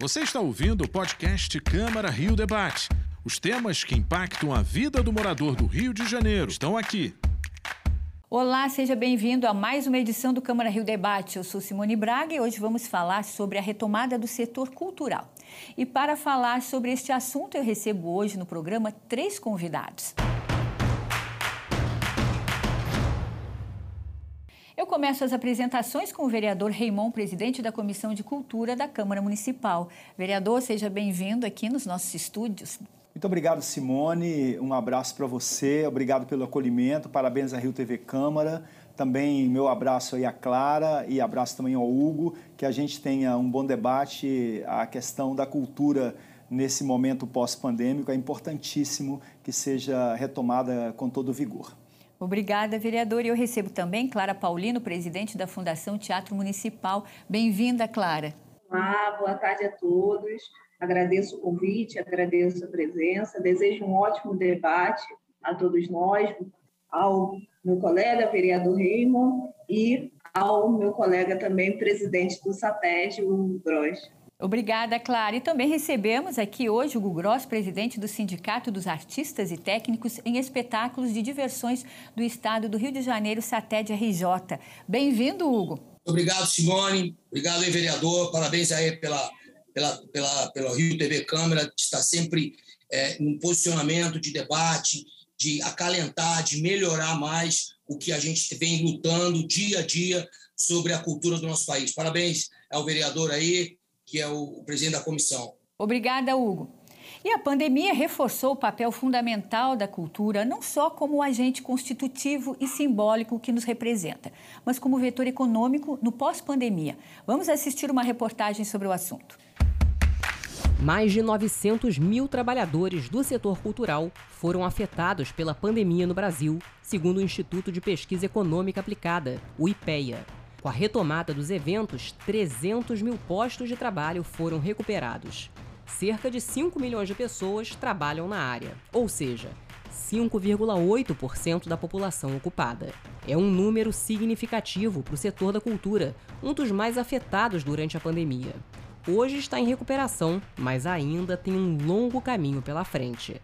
Você está ouvindo o podcast Câmara Rio Debate. Os temas que impactam a vida do morador do Rio de Janeiro estão aqui. Olá, seja bem-vindo a mais uma edição do Câmara Rio Debate. Eu sou Simone Braga e hoje vamos falar sobre a retomada do setor cultural. E para falar sobre este assunto, eu recebo hoje no programa três convidados. Começo as apresentações com o vereador Raimon, presidente da Comissão de Cultura da Câmara Municipal. Vereador, seja bem-vindo aqui nos nossos estúdios. Muito obrigado, Simone. Um abraço para você. Obrigado pelo acolhimento. Parabéns à Rio TV Câmara. Também meu abraço aí à Clara e abraço também ao Hugo. Que a gente tenha um bom debate. A questão da cultura nesse momento pós-pandêmico é importantíssimo que seja retomada com todo vigor. Obrigada, vereador. E eu recebo também Clara Paulino, presidente da Fundação Teatro Municipal. Bem-vinda, Clara. Olá, boa tarde a todos. Agradeço o convite, agradeço a presença, desejo um ótimo debate a todos nós, ao meu colega, vereador Raymond, e ao meu colega também, presidente do SAPED, o Gross. Obrigada, Clara. E também recebemos aqui hoje o Hugo Gross, presidente do Sindicato dos Artistas e Técnicos em Espetáculos de Diversões do Estado do Rio de Janeiro, SATED RJ. Bem-vindo, Hugo. Obrigado, Simone. Obrigado, vereador. Parabéns aí pela, pela, pela, pela Rio TV Câmara, que está sempre é, num posicionamento de debate, de acalentar, de melhorar mais o que a gente vem lutando dia a dia sobre a cultura do nosso país. Parabéns ao vereador aí, que é o presidente da comissão. Obrigada, Hugo. E a pandemia reforçou o papel fundamental da cultura, não só como agente constitutivo e simbólico que nos representa, mas como vetor econômico no pós-pandemia. Vamos assistir uma reportagem sobre o assunto. Mais de 900 mil trabalhadores do setor cultural foram afetados pela pandemia no Brasil, segundo o Instituto de Pesquisa Econômica Aplicada, o IPEA. Com a retomada dos eventos, 300 mil postos de trabalho foram recuperados. Cerca de 5 milhões de pessoas trabalham na área, ou seja, 5,8% da população ocupada. É um número significativo para o setor da cultura, um dos mais afetados durante a pandemia. Hoje está em recuperação, mas ainda tem um longo caminho pela frente.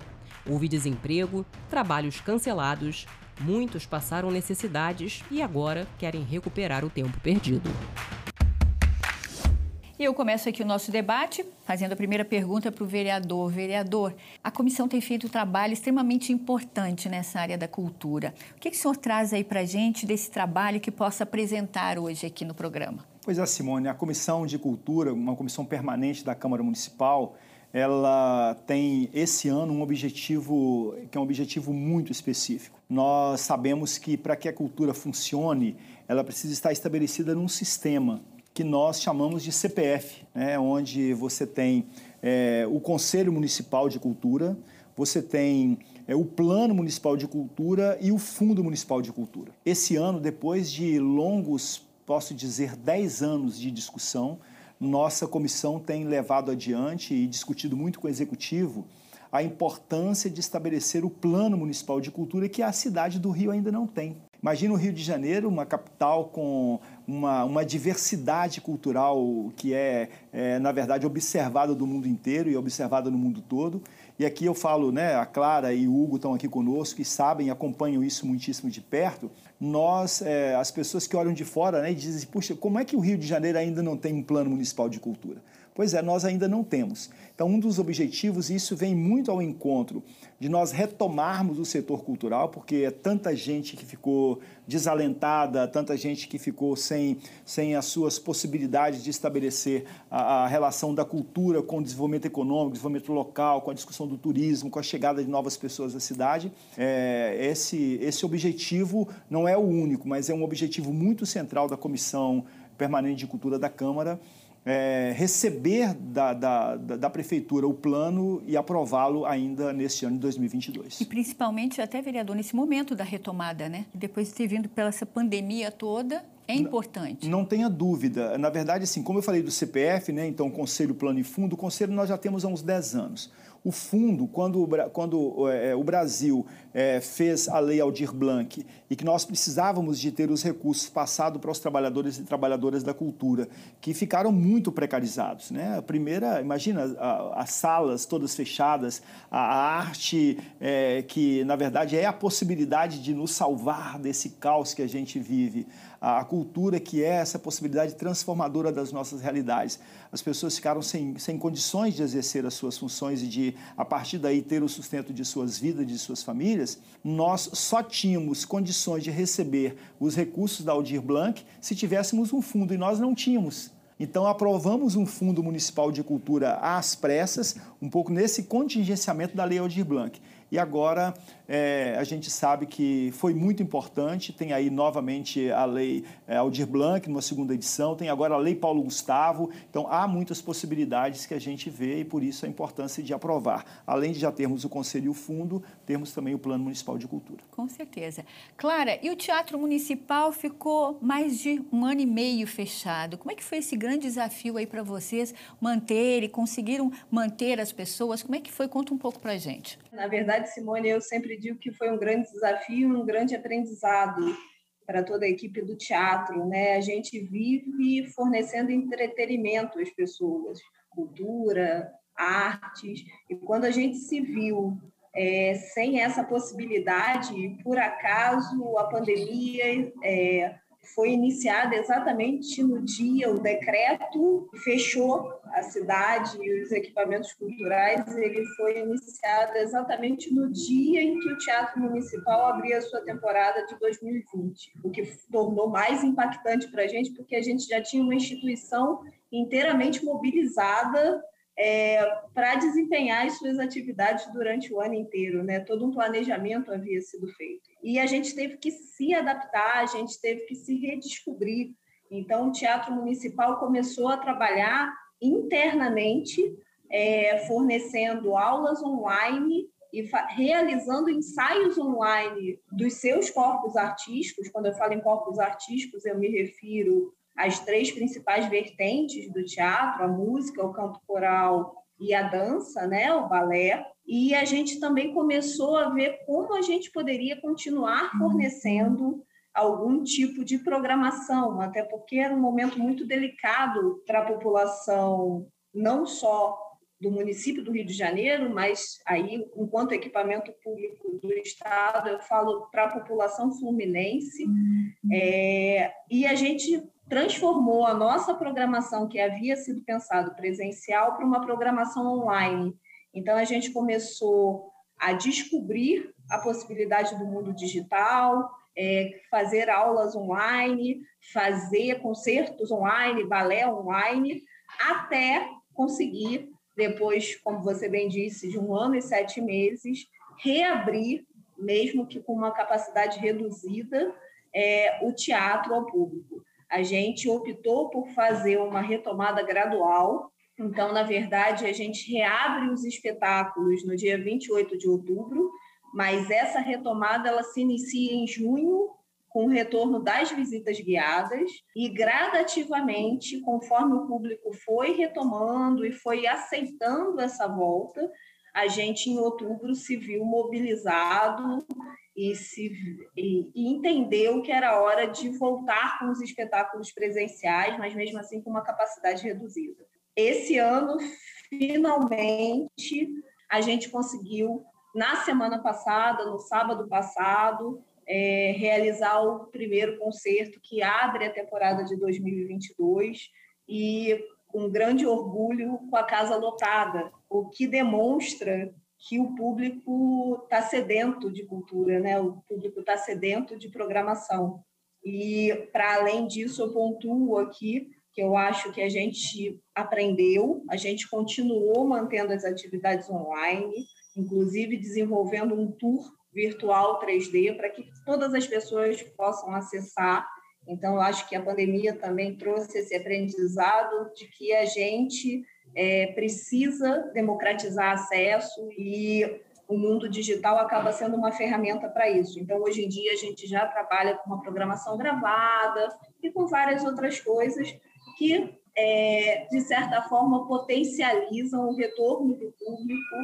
Houve desemprego, trabalhos cancelados, Muitos passaram necessidades e agora querem recuperar o tempo perdido. E eu começo aqui o nosso debate fazendo a primeira pergunta para o vereador. Vereador, a comissão tem feito um trabalho extremamente importante nessa área da cultura. O que, que o senhor traz aí para a gente desse trabalho que possa apresentar hoje aqui no programa? Pois é, Simone, a Comissão de Cultura, uma comissão permanente da Câmara Municipal, ela tem esse ano um objetivo que é um objetivo muito específico. Nós sabemos que para que a cultura funcione, ela precisa estar estabelecida num sistema que nós chamamos de CPF, né, onde você tem é, o Conselho Municipal de Cultura, você tem é, o Plano Municipal de Cultura e o Fundo Municipal de Cultura. Esse ano, depois de longos, posso dizer, 10 anos de discussão, nossa comissão tem levado adiante e discutido muito com o executivo a importância de estabelecer o plano municipal de cultura que a cidade do Rio ainda não tem. Imagina o Rio de Janeiro, uma capital com uma, uma diversidade cultural que é, é, na verdade, observada do mundo inteiro e observada no mundo todo. E aqui eu falo, né, a Clara e o Hugo estão aqui conosco e sabem, acompanham isso muitíssimo de perto. Nós, é, as pessoas que olham de fora né, e dizem, puxa, como é que o Rio de Janeiro ainda não tem um plano municipal de cultura? Pois é, nós ainda não temos. Então, um dos objetivos, e isso vem muito ao encontro de nós retomarmos o setor cultural, porque é tanta gente que ficou desalentada, tanta gente que ficou sem, sem as suas possibilidades de estabelecer a, a relação da cultura com o desenvolvimento econômico, desenvolvimento local, com a discussão do turismo, com a chegada de novas pessoas à cidade. É, esse, esse objetivo não é o único, mas é um objetivo muito central da Comissão Permanente de Cultura da Câmara é, receber da, da, da, Prefeitura o plano e aprová-lo ainda neste ano de 2022. E principalmente, até vereador, nesse momento da retomada, né? Depois de ter vindo pela essa pandemia toda, é importante. Não, não tenha dúvida. Na verdade, assim, como eu falei do CPF, né, então Conselho Plano e Fundo, o Conselho nós já temos há uns 10 anos. O fundo, quando, quando é, o Brasil é, fez a lei Aldir Blanc e que nós precisávamos de ter os recursos passados para os trabalhadores e trabalhadoras da cultura, que ficaram muito precarizados. Né? A primeira, imagina, a, as salas todas fechadas, a, a arte é, que, na verdade, é a possibilidade de nos salvar desse caos que a gente vive a cultura que é essa possibilidade transformadora das nossas realidades. As pessoas ficaram sem, sem condições de exercer as suas funções e de, a partir daí, ter o sustento de suas vidas, de suas famílias. Nós só tínhamos condições de receber os recursos da Aldir Blanc se tivéssemos um fundo, e nós não tínhamos. Então, aprovamos um Fundo Municipal de Cultura às pressas, um pouco nesse contingenciamento da Lei Aldir Blanc. E agora é, a gente sabe que foi muito importante, tem aí novamente a lei é, Aldir Blanc, numa segunda edição, tem agora a lei Paulo Gustavo, então há muitas possibilidades que a gente vê e por isso a importância de aprovar. Além de já termos o Conselho e o Fundo, temos também o Plano Municipal de Cultura. Com certeza. Clara, e o Teatro Municipal ficou mais de um ano e meio fechado. Como é que foi esse grande desafio aí para vocês manter e conseguiram manter as pessoas? Como é que foi? Conta um pouco para a gente. Na verdade, Simone, eu sempre digo que foi um grande desafio, um grande aprendizado para toda a equipe do teatro, né? A gente vive fornecendo entretenimento às pessoas, cultura, artes, e quando a gente se viu é, sem essa possibilidade, por acaso a pandemia é, foi iniciada exatamente no dia, o decreto fechou a cidade e os equipamentos culturais, ele foi iniciado exatamente no dia em que o Teatro Municipal abria a sua temporada de 2020, o que tornou mais impactante para a gente, porque a gente já tinha uma instituição inteiramente mobilizada é, para desempenhar as suas atividades durante o ano inteiro, né? Todo um planejamento havia sido feito. E a gente teve que se adaptar, a gente teve que se redescobrir. Então, o Teatro Municipal começou a trabalhar internamente, é, fornecendo aulas online e realizando ensaios online dos seus corpos artísticos. Quando eu falo em corpos artísticos, eu me refiro as três principais vertentes do teatro, a música, o canto coral e a dança, né, o balé. E a gente também começou a ver como a gente poderia continuar fornecendo algum tipo de programação, até porque era um momento muito delicado para a população, não só do município do Rio de Janeiro, mas aí, enquanto equipamento público do Estado, eu falo para a população fluminense. É, e a gente transformou a nossa programação, que havia sido pensado presencial, para uma programação online. Então, a gente começou a descobrir a possibilidade do mundo digital, é, fazer aulas online, fazer concertos online, balé online, até conseguir, depois, como você bem disse, de um ano e sete meses, reabrir, mesmo que com uma capacidade reduzida, é, o teatro ao público a gente optou por fazer uma retomada gradual. Então, na verdade, a gente reabre os espetáculos no dia 28 de outubro, mas essa retomada ela se inicia em junho com o retorno das visitas guiadas e gradativamente, conforme o público foi retomando e foi aceitando essa volta, a gente em outubro se viu mobilizado e, se, e, e entendeu que era hora de voltar com os espetáculos presenciais, mas mesmo assim com uma capacidade reduzida. Esse ano, finalmente, a gente conseguiu, na semana passada, no sábado passado, é, realizar o primeiro concerto que abre a temporada de 2022 e com grande orgulho com a casa lotada, o que demonstra que o público está sedento de cultura, né? O público está sedento de programação. E para além disso, eu pontuo aqui que eu acho que a gente aprendeu, a gente continuou mantendo as atividades online, inclusive desenvolvendo um tour virtual 3D para que todas as pessoas possam acessar. Então, eu acho que a pandemia também trouxe esse aprendizado de que a gente é, precisa democratizar acesso e o mundo digital acaba sendo uma ferramenta para isso. Então, hoje em dia, a gente já trabalha com uma programação gravada e com várias outras coisas que, é, de certa forma, potencializam o retorno do público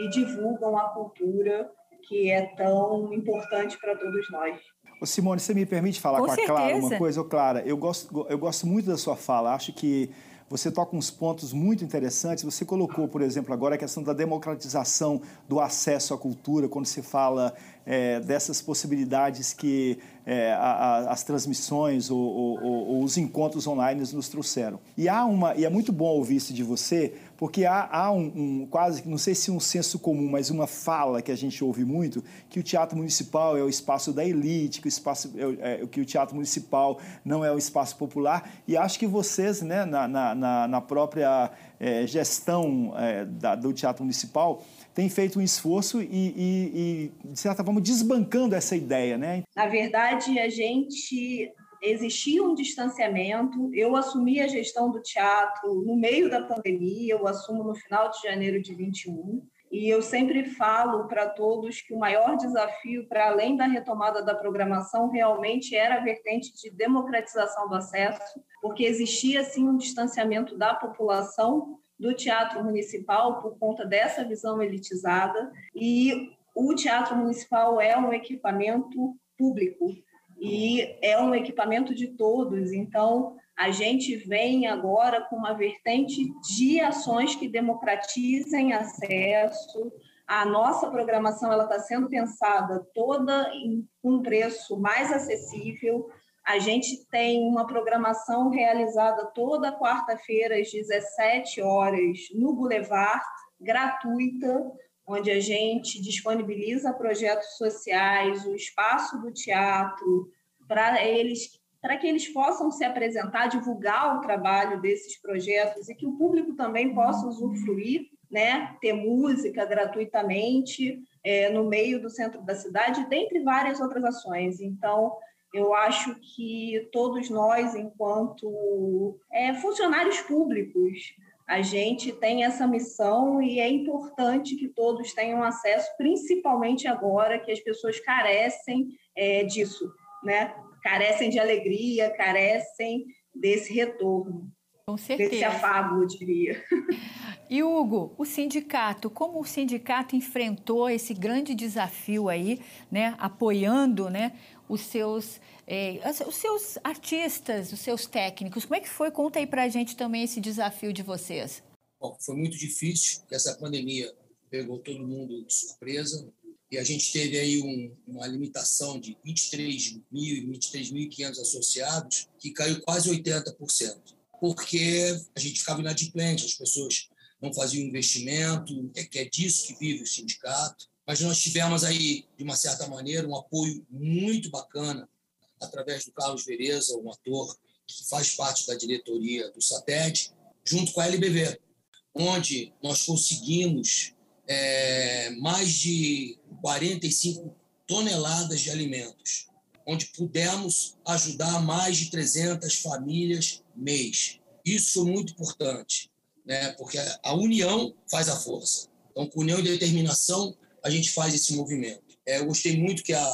e divulgam a cultura que é tão importante para todos nós. Ô Simone, você me permite falar com, com a Clara uma coisa? Ô, Clara, eu gosto, eu gosto muito da sua fala. Acho que você toca uns pontos muito interessantes. Você colocou, por exemplo, agora a questão da democratização do acesso à cultura, quando se fala é, dessas possibilidades que é, a, a, as transmissões ou, ou, ou, os encontros online nos trouxeram. E há uma e é muito bom ouvir isso de você, porque há, há um, um, quase, não sei se um senso comum, mas uma fala que a gente ouve muito, que o teatro municipal é o espaço da elite, que o, espaço, é, é, que o teatro municipal não é o espaço popular, e acho que vocês, né, na, na, na própria é, gestão é, da, do teatro municipal, têm feito um esforço e, e, e, de certa forma, desbancando essa ideia, né? Na verdade, a gente existia um distanciamento. Eu assumi a gestão do teatro no meio da pandemia, eu assumo no final de janeiro de 21. E eu sempre falo para todos que o maior desafio, para além da retomada da programação, realmente era a vertente de democratização do acesso, porque existia sim um distanciamento da população do teatro municipal por conta dessa visão elitizada e o teatro municipal é um equipamento público e é um equipamento de todos. Então, a gente vem agora com uma vertente de ações que democratizem acesso. A nossa programação ela está sendo pensada toda em um preço mais acessível. A gente tem uma programação realizada toda quarta-feira às 17 horas no Boulevard, gratuita, onde a gente disponibiliza projetos sociais, o espaço do teatro, para eles para que eles possam se apresentar, divulgar o trabalho desses projetos e que o público também possa usufruir, né, ter música gratuitamente é, no meio do centro da cidade, dentre várias outras ações. Então, eu acho que todos nós, enquanto é, funcionários públicos, a gente tem essa missão e é importante que todos tenham acesso, principalmente agora que as pessoas carecem é, disso, né? Carecem de alegria, carecem desse retorno. Com certeza. Desse afago, eu diria. E Hugo, o sindicato, como o sindicato enfrentou esse grande desafio aí, né, apoiando, né, os seus, eh, os seus artistas, os seus técnicos. Como é que foi? Conta aí para a gente também esse desafio de vocês. Bom, foi muito difícil, porque essa pandemia pegou todo mundo de surpresa e a gente teve aí um, uma limitação de 23 mil e 23.500 associados, que caiu quase 80%, porque a gente ficava inadimplente, as pessoas não faziam investimento, é que é disso que vive o sindicato mas nós tivemos aí, de uma certa maneira, um apoio muito bacana através do Carlos Vereza, um ator que faz parte da diretoria do SATED, junto com a LBV, onde nós conseguimos é, mais de 45 toneladas de alimentos, onde pudemos ajudar mais de 300 famílias mês. Isso foi muito importante, né? porque a união faz a força. Então, com união e determinação, a gente faz esse movimento. É, eu gostei muito que a,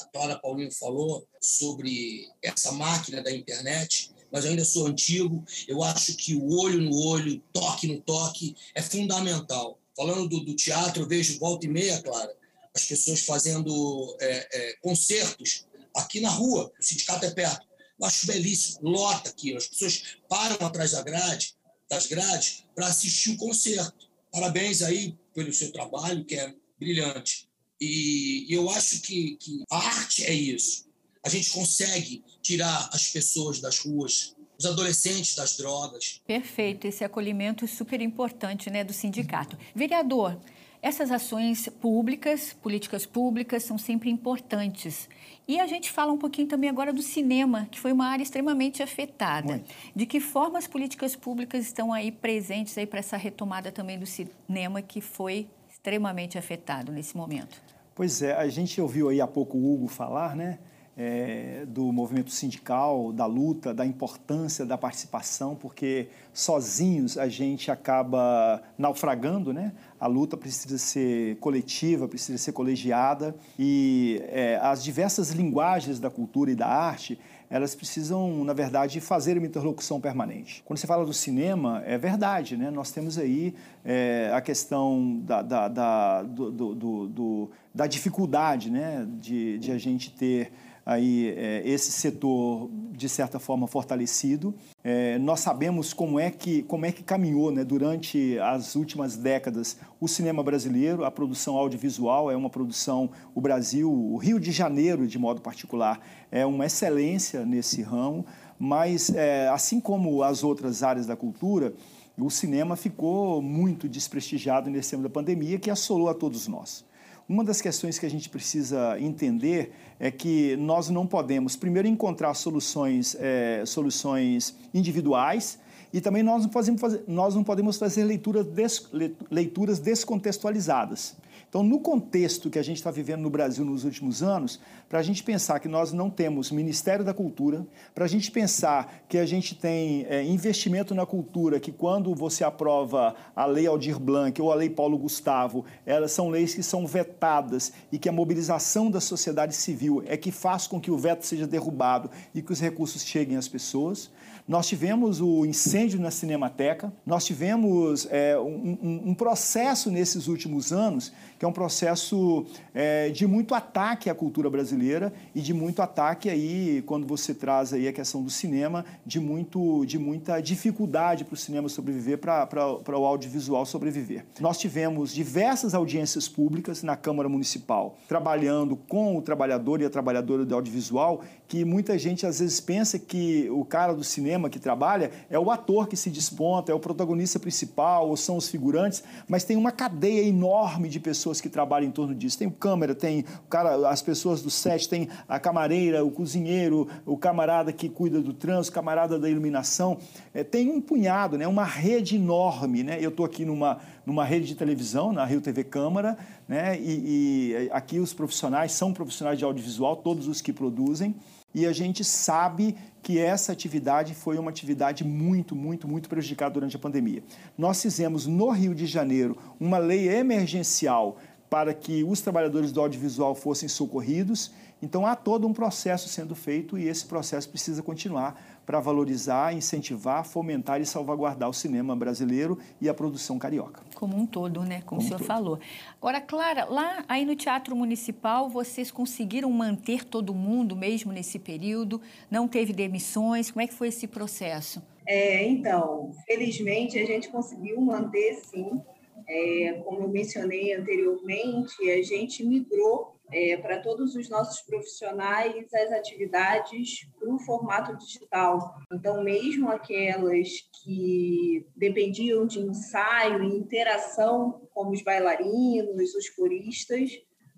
a Clara Paulino falou sobre essa máquina da internet, mas eu ainda sou antigo. Eu acho que o olho no olho, toque no toque, é fundamental. Falando do, do teatro, eu vejo volta e meia, Clara, as pessoas fazendo é, é, concertos aqui na rua, o sindicato é perto. Eu acho belíssimo, lota aqui, as pessoas param atrás da grade, das grades para assistir o concerto. Parabéns aí pelo seu trabalho, que é brilhante. E eu acho que, que a arte é isso. A gente consegue tirar as pessoas das ruas, os adolescentes das drogas. Perfeito, esse acolhimento super importante né, do sindicato. Vereador, essas ações públicas, políticas públicas, são sempre importantes. E a gente fala um pouquinho também agora do cinema, que foi uma área extremamente afetada. Muito. De que forma as políticas públicas estão aí presentes aí para essa retomada também do cinema, que foi extremamente afetado nesse momento. Pois é, a gente ouviu aí há pouco o Hugo falar, né? é, do movimento sindical, da luta, da importância da participação, porque sozinhos a gente acaba naufragando, né? A luta precisa ser coletiva, precisa ser colegiada e é, as diversas linguagens da cultura e da arte elas precisam, na verdade, fazer uma interlocução permanente. Quando você fala do cinema, é verdade, né? Nós temos aí é, a questão da, da, da, do, do, do, da dificuldade, né? De, de a gente ter aí é, esse setor de certa forma fortalecido. É, nós sabemos como é que como é que caminhou, né, durante as últimas décadas o cinema brasileiro, a produção audiovisual é uma produção o Brasil, o Rio de Janeiro de modo particular é uma excelência nesse ramo, mas é, assim como as outras áreas da cultura o cinema ficou muito desprestigiado nesse tempo da pandemia que assolou a todos nós. Uma das questões que a gente precisa entender é que nós não podemos, primeiro, encontrar soluções, é, soluções individuais e também nós não, podemos fazer, nós não podemos fazer leituras, des, leituras descontextualizadas. Então, no contexto que a gente está vivendo no Brasil nos últimos anos, para a gente pensar que nós não temos Ministério da Cultura, para a gente pensar que a gente tem é, investimento na cultura, que quando você aprova a Lei Aldir Blanc ou a Lei Paulo Gustavo, elas são leis que são vetadas e que a mobilização da sociedade civil é que faz com que o veto seja derrubado e que os recursos cheguem às pessoas. Nós tivemos o incêndio na Cinemateca, nós tivemos é, um, um, processo nesses últimos anos, que é um processo é, de muito ataque à cultura brasileira e de muito ataque aí, quando você traz aí a questão do cinema, de, muito, de muita dificuldade para o cinema sobreviver, para o audiovisual sobreviver. Nós tivemos diversas audiências públicas na Câmara Municipal, trabalhando com o trabalhador e a trabalhadora do audiovisual, que muita gente às vezes pensa que o cara do cinema cinema que trabalha é o ator que se desponta, é o protagonista principal, ou são os figurantes, mas tem uma cadeia enorme de pessoas que trabalham em torno disso. Tem o câmera, tem o cara, as pessoas do set, tem a camareira, o cozinheiro, o camarada que cuida do trânsito, o camarada da iluminação. É, tem um punhado, né, uma rede enorme. Né? Eu estou aqui numa, numa rede de televisão, na Rio TV Câmara, né? e, e aqui os profissionais são profissionais de audiovisual, todos os que produzem e a gente sabe que essa atividade foi uma atividade muito, muito, muito prejudicada durante a pandemia. Nós fizemos no Rio de Janeiro uma lei emergencial para que os trabalhadores do audiovisual fossem socorridos. Então há todo um processo sendo feito e esse processo precisa continuar para valorizar, incentivar, fomentar e salvaguardar o cinema brasileiro e a produção carioca. Como um todo, né? Como, Como o senhor falou. Agora, Clara, lá aí no Teatro Municipal, vocês conseguiram manter todo mundo mesmo nesse período? Não teve demissões? Como é que foi esse processo? É, então, felizmente a gente conseguiu manter, sim. É, como eu mencionei anteriormente, a gente migrou é, para todos os nossos profissionais as atividades para o formato digital. Então, mesmo aquelas que dependiam de ensaio e interação, como os bailarinos, os coristas,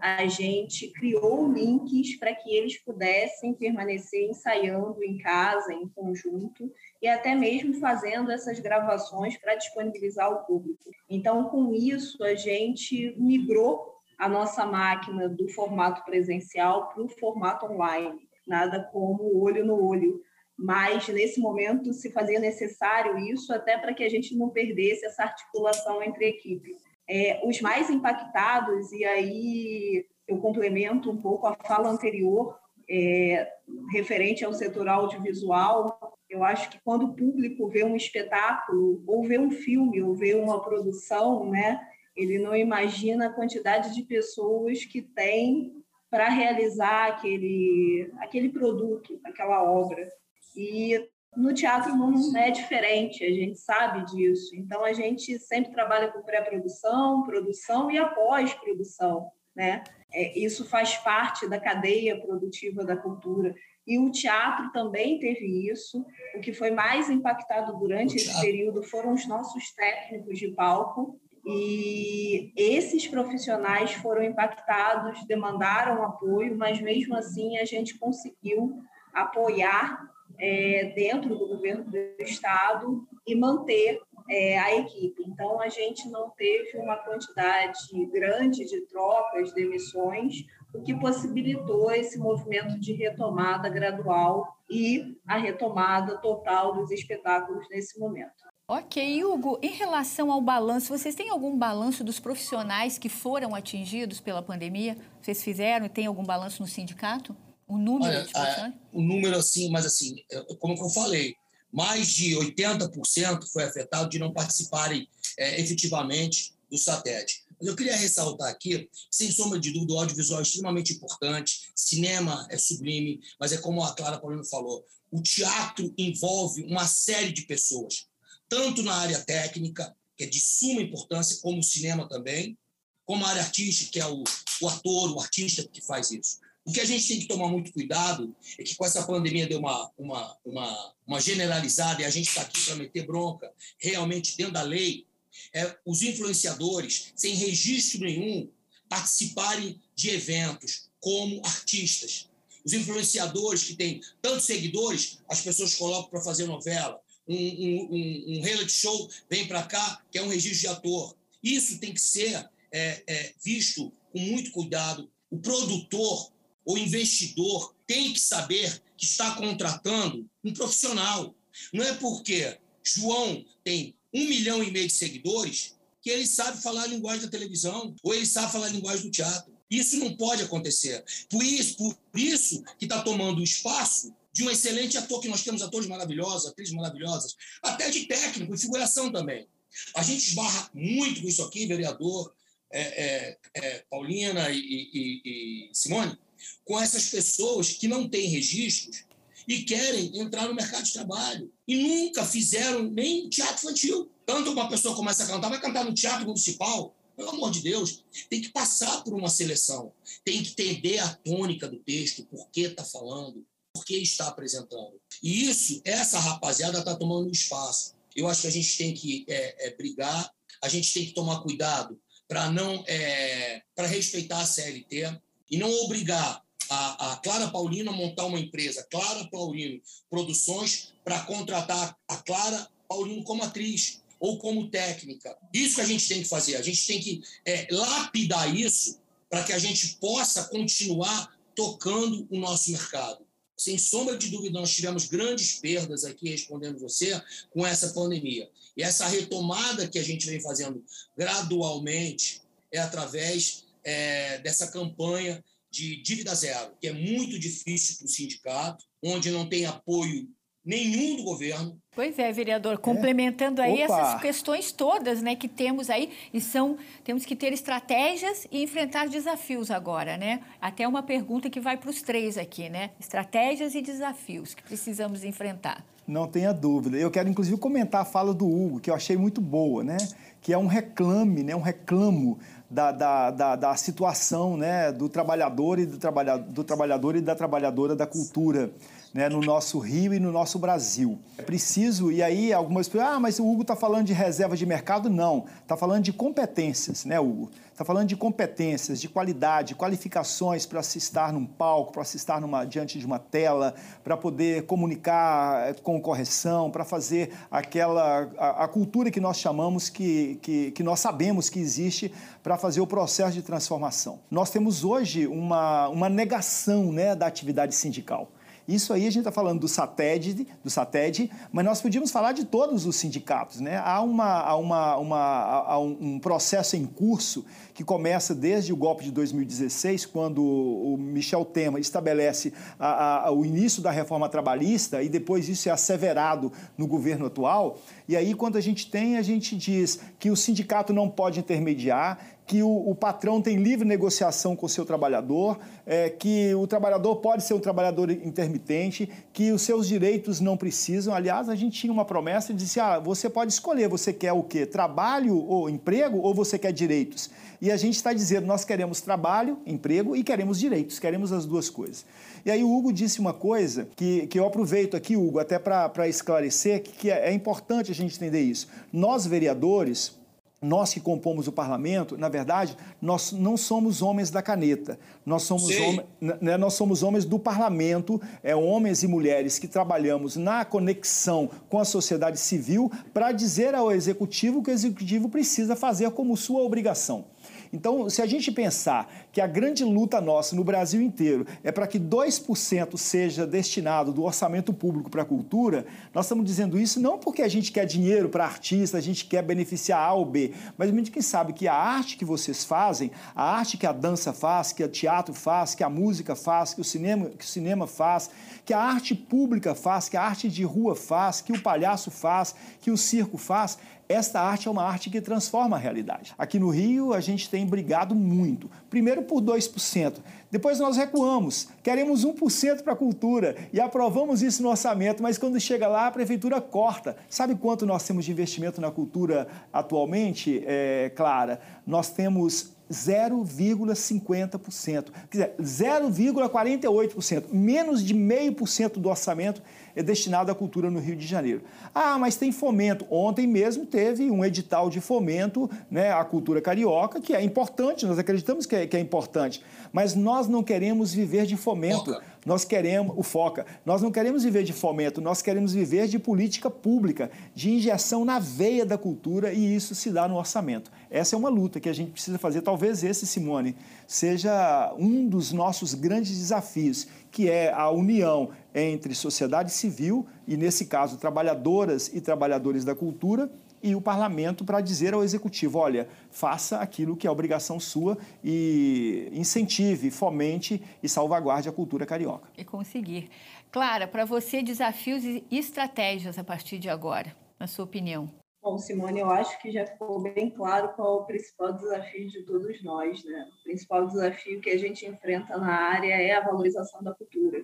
a gente criou links para que eles pudessem permanecer ensaiando em casa, em conjunto, e até mesmo fazendo essas gravações para disponibilizar ao público. Então, com isso, a gente migrou a nossa máquina do formato presencial para o formato online, nada como olho no olho. Mas, nesse momento, se fazia necessário isso até para que a gente não perdesse essa articulação entre equipes. É, os mais impactados, e aí eu complemento um pouco a fala anterior, é, referente ao setor audiovisual, eu acho que quando o público vê um espetáculo, ou vê um filme, ou vê uma produção, né, ele não imagina a quantidade de pessoas que tem para realizar aquele, aquele produto, aquela obra. E no teatro não é diferente, a gente sabe disso. Então, a gente sempre trabalha com pré-produção, produção e após-produção. Né? É, isso faz parte da cadeia produtiva da cultura. E o teatro também teve isso. O que foi mais impactado durante esse período foram os nossos técnicos de palco, e esses profissionais foram impactados, demandaram apoio, mas mesmo assim a gente conseguiu apoiar é, dentro do governo do estado e manter é, a equipe. Então a gente não teve uma quantidade grande de trocas, demissões, o que possibilitou esse movimento de retomada gradual e a retomada total dos espetáculos nesse momento. Ok, Hugo, em relação ao balanço, vocês têm algum balanço dos profissionais que foram atingidos pela pandemia? Vocês fizeram e tem algum balanço no sindicato? O número Olha, profissionais? É, o número, assim, mas assim, como eu falei, mais de 80% foi afetado de não participarem é, efetivamente do satélite. Mas eu queria ressaltar aqui, sem sombra de dúvida, o audiovisual é extremamente importante, cinema é sublime, mas é como a Clara Paulino falou, o teatro envolve uma série de pessoas tanto na área técnica, que é de suma importância, como o cinema também, como a área artística, que é o, o ator, o artista que faz isso. O que a gente tem que tomar muito cuidado é que com essa pandemia deu uma, uma, uma, uma generalizada e a gente está aqui para meter bronca realmente dentro da lei, é, os influenciadores, sem registro nenhum, participarem de eventos como artistas. Os influenciadores que têm tantos seguidores, as pessoas colocam para fazer novela um, um, um reality show vem para cá, que é um registro de ator. Isso tem que ser é, é, visto com muito cuidado. O produtor ou investidor tem que saber que está contratando um profissional. Não é porque João tem um milhão e meio de seguidores que ele sabe falar a linguagem da televisão ou ele sabe falar a linguagem do teatro. Isso não pode acontecer. Por isso, por isso que está tomando espaço de um excelente ator, que nós temos atores maravilhosos, atrizes maravilhosas, até de técnico e figuração também. A gente esbarra muito com isso aqui, vereador é, é, é, Paulina e, e, e Simone, com essas pessoas que não têm registros e querem entrar no mercado de trabalho e nunca fizeram nem teatro infantil. Tanto uma pessoa começa a cantar, vai cantar no teatro municipal, pelo amor de Deus, tem que passar por uma seleção, tem que entender a tônica do texto, por que está falando, por que está apresentando. E isso, essa rapaziada está tomando espaço. Eu acho que a gente tem que é, é, brigar, a gente tem que tomar cuidado para não é, para respeitar a CLT e não obrigar a, a, Clara Paulino a montar uma empresa, Clara Paulino Produções, para contratar a Clara Paulino como atriz ou como técnica. Isso que a gente tem que fazer. A gente tem que é, lapidar isso para que a gente possa continuar tocando o nosso mercado sem sombra de dúvida, nós tivemos grandes perdas aqui, respondendo você, com essa pandemia. E essa retomada que a gente vem fazendo gradualmente é através é, dessa campanha de dívida zero, que é muito difícil para o sindicato, onde não tem apoio nenhum do governo. Pois é, vereador, complementando é. aí Opa. essas questões todas, né, que temos aí e são temos que ter estratégias e enfrentar desafios agora, né? Até uma pergunta que vai para os três aqui, né? Estratégias e desafios que precisamos enfrentar. Não tenha dúvida. Eu quero inclusive comentar a fala do Hugo, que eu achei muito boa, né? Que é um reclame, né? Um reclamo da, da, da, da situação, né? Do trabalhador e do, trabalha, do trabalhador e da trabalhadora da cultura né, no nosso Rio e no nosso Brasil. É preciso, e aí algumas pessoas, ah, mas o Hugo está falando de reserva de mercado? Não, está falando de competências, né, Hugo? Está falando de competências, de qualidade, qualificações para se estar num palco, para se estar numa, diante de uma tela, para poder comunicar eh, com correção, para fazer aquela a, a, cultura que nós chamamos, que, que, que nós sabemos que existe para fazer o processo de transformação. Nós temos hoje uma, uma negação né, da atividade sindical. Isso aí a gente está falando do SATED, do SATED, mas nós podíamos falar de todos os sindicatos. Né? Há, uma, há, uma, uma, há um processo em curso que começa desde o golpe de 2016, quando o Michel Temer estabelece a, a, o início da reforma trabalhista e depois isso é asseverado no governo atual. E aí, quando a gente tem, a gente diz que o sindicato não pode intermediar, que o, o, patrão tem livre negociação com o seu trabalhador, é, que o trabalhador pode ser um trabalhador intermitente, que os seus direitos não precisam. Aliás, a gente tinha uma promessa de dizer, ah, você pode escolher, você quer o quê? Trabalho ou emprego ou você quer direitos? E a gente está dizendo, nós queremos trabalho, emprego e queremos direitos, queremos as duas coisas. E aí o Hugo disse uma coisa que, que eu aproveito aqui, Hugo, até para esclarecer, que, que é, é importante a gente entender isso. Nós, vereadores, nós que compomos o parlamento, na verdade, nós não somos homens da caneta. Nós somos, homens, né, nós somos homens do parlamento, é, homens e mulheres que trabalhamos na conexão com a sociedade civil para dizer ao executivo o que o executivo precisa fazer como sua obrigação. Então, se a gente pensar que a grande luta nossa no Brasil inteiro é para que 2% seja destinado do orçamento público para a cultura, nós estamos dizendo isso não porque a gente quer dinheiro para artista, a gente quer beneficiar A ou B, mas a gente sabe que a arte que vocês fazem, a arte que a dança faz, que o teatro faz, que a música faz, que o cinema, que o cinema faz, que a arte pública faz, que a arte de rua faz, que o palhaço faz, que o circo faz, esta arte é uma arte que transforma a realidade. Aqui no Rio, a gente tem brigado muito. Primeiro por 2%, depois nós recuamos, queremos 1% para a cultura e aprovamos isso no orçamento, mas quando chega lá, a prefeitura corta. Sabe quanto nós temos de investimento na cultura atualmente, é, Clara? Nós temos 0,50%. Quer dizer, 0,48%, menos de meio por cento do orçamento é destinado à cultura no Rio de Janeiro. Ah, mas tem fomento. Ontem mesmo teve um edital de fomento né, à cultura carioca, que é importante, nós acreditamos que é, que é importante, mas nós não queremos viver de fomento. Foca. Nós queremos, o FOCA, nós não queremos viver de fomento, nós queremos viver de política pública, de injeção na veia da cultura e isso se dá no orçamento. Essa é uma luta que a gente precisa fazer. Talvez esse, Simone, seja um dos nossos grandes desafios, que é a união entre sociedade civil e, nesse caso, trabalhadoras e trabalhadores da cultura e o parlamento para dizer ao executivo: olha, faça aquilo que é obrigação sua e incentive, fomente e salvaguarde a cultura carioca. E conseguir. Clara, para você, desafios e estratégias a partir de agora, na sua opinião? Bom, Simone, eu acho que já ficou bem claro qual é o principal desafio de todos nós. Né? O principal desafio que a gente enfrenta na área é a valorização da cultura.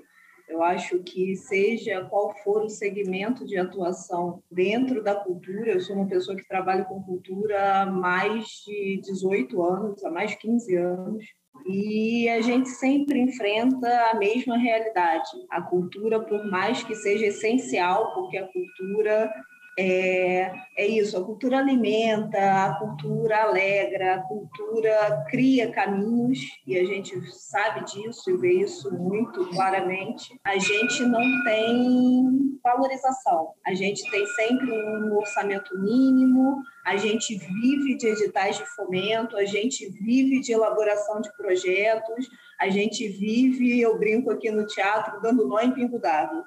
Eu acho que, seja qual for o segmento de atuação dentro da cultura, eu sou uma pessoa que trabalha com cultura há mais de 18 anos, há mais de 15 anos, e a gente sempre enfrenta a mesma realidade. A cultura, por mais que seja essencial, porque a cultura é, é isso, a cultura alimenta, a cultura alegra, a cultura cria caminhos, e a gente sabe disso e vê isso muito claramente. A gente não tem valorização, a gente tem sempre um orçamento mínimo, a gente vive de editais de fomento, a gente vive de elaboração de projetos, a gente vive, eu brinco aqui no teatro, dando nó em pingo d'água.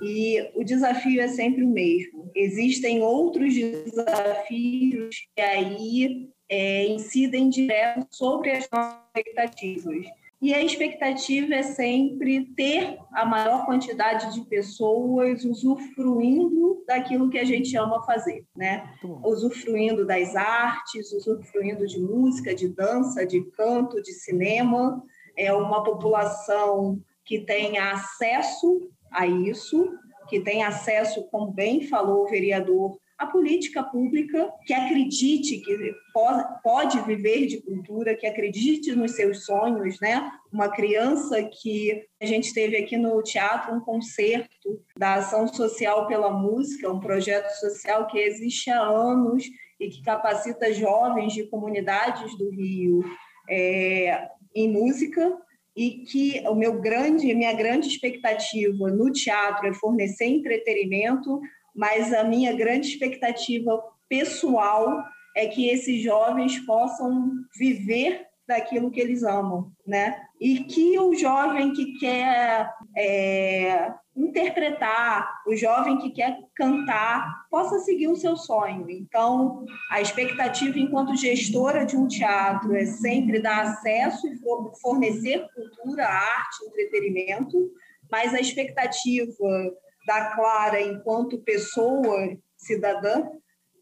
E o desafio é sempre o mesmo. Existem outros desafios que aí é, incidem direto sobre as nossas expectativas. E a expectativa é sempre ter a maior quantidade de pessoas usufruindo daquilo que a gente ama fazer, né? Usufruindo das artes, usufruindo de música, de dança, de canto, de cinema. É uma população que tenha acesso a isso, que tem acesso, como bem falou o vereador, à política pública, que acredite que pode viver de cultura, que acredite nos seus sonhos, né? Uma criança que a gente teve aqui no teatro um concerto da ação social pela música, um projeto social que existe há anos e que capacita jovens de comunidades do Rio é, em música e que o meu grande, minha grande expectativa no teatro é fornecer entretenimento, mas a minha grande expectativa pessoal é que esses jovens possam viver daquilo que eles amam, né? E que o jovem que quer é, interpretar, o jovem que quer cantar, possa seguir o seu sonho. Então, a expectativa enquanto gestora de um teatro é sempre dar acesso e fornecer cultura, arte, entretenimento, mas a expectativa da Clara enquanto pessoa cidadã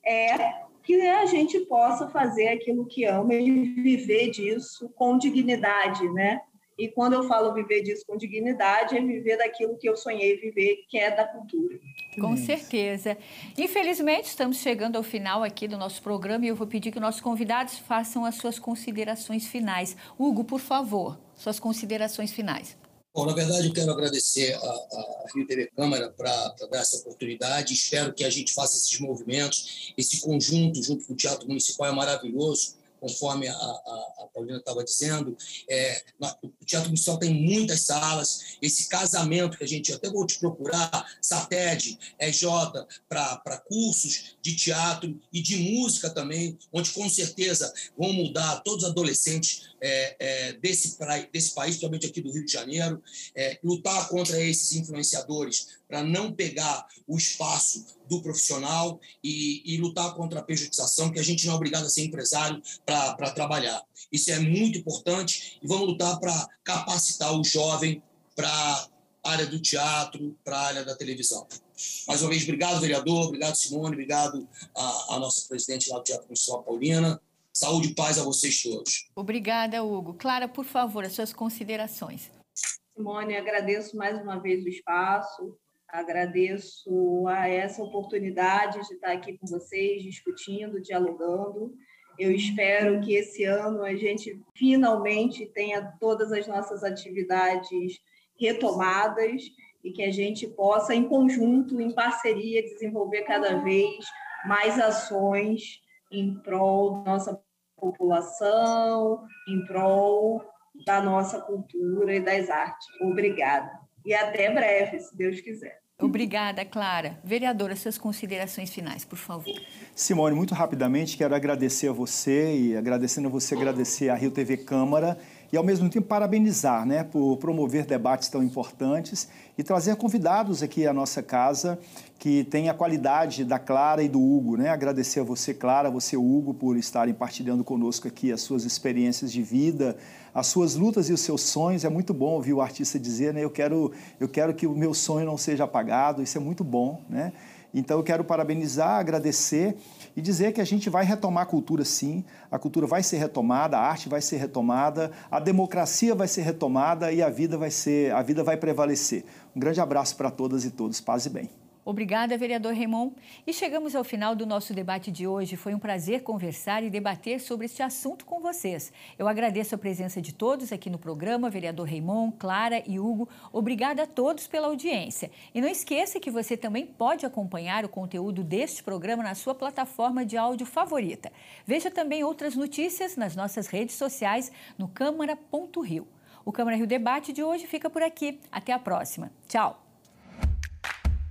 é que a gente possa fazer aquilo que ama e viver disso com dignidade, né? E quando eu falo viver disso com dignidade, é viver daquilo que eu sonhei viver, que é da cultura. Com certeza. Infelizmente, estamos chegando ao final aqui do nosso programa e eu vou pedir que nossos convidados façam as suas considerações finais. Hugo, por favor, suas considerações finais. Bom, na verdade, eu quero agradecer a, a Rio TV Câmara para dar essa oportunidade. Espero que a gente faça esses movimentos. Esse conjunto, junto com o Teatro Municipal, é maravilhoso conforme a, a, a Paulina estava dizendo. É, o Teatro Municipal tem muitas salas. Esse casamento que a gente até vou te procurar, SATED, EJ, para cursos de teatro e de música também, onde com certeza vão mudar todos os adolescentes é, é, desse, desse país, principalmente aqui do Rio de Janeiro, é, lutar contra esses influenciadores para não pegar o espaço do profissional e, e, lutar contra a pejotização, que a gente não é obrigado a ser empresário para trabalhar. Isso é muito importante e vamos lutar para capacitar o jovem para a área do teatro, para a área da televisão. Mais uma vez, obrigado, vereador, obrigado, Simone, obrigado à, nossa presidente lá do Teatro Municipal, Paulina. Saúde e paz a vocês todos. Obrigada, Hugo. Clara, por favor, as suas considerações. Simone, agradeço mais uma vez o espaço, agradeço a essa oportunidade de estar aqui com vocês, discutindo, dialogando. Eu espero que esse ano a gente finalmente tenha todas as nossas atividades retomadas e que a gente possa, em conjunto, em parceria, desenvolver cada vez mais ações em prol da nossa população, em prol da nossa cultura e das artes. Obrigada. E até breve, se Deus quiser. Obrigada, Clara. Vereadora, suas considerações finais, por favor. Simone, muito rapidamente, quero agradecer a você e agradecendo a você, agradecer a Rio TV Câmara e, ao mesmo tempo, parabenizar né, por promover debates tão importantes e trazer convidados aqui à nossa casa que tem a qualidade da Clara e do Hugo. Né? Agradecer a você, Clara, a você, Hugo, por estarem partilhando conosco aqui as suas experiências de vida, as suas lutas e os seus sonhos. É muito bom ouvir o artista dizer, né? eu, quero, eu quero que o meu sonho não seja apagado. Isso é muito bom. Né? Então, eu quero parabenizar, agradecer e dizer que a gente vai retomar a cultura sim, a cultura vai ser retomada, a arte vai ser retomada, a democracia vai ser retomada e a vida vai ser, a vida vai prevalecer. Um grande abraço para todas e todos. Paz e bem. Obrigada, vereador Raimon. E chegamos ao final do nosso debate de hoje. Foi um prazer conversar e debater sobre este assunto com vocês. Eu agradeço a presença de todos aqui no programa, vereador Raimon, Clara e Hugo. Obrigada a todos pela audiência. E não esqueça que você também pode acompanhar o conteúdo deste programa na sua plataforma de áudio favorita. Veja também outras notícias nas nossas redes sociais no câmara.rio. O Câmara Rio Debate de hoje fica por aqui. Até a próxima. Tchau.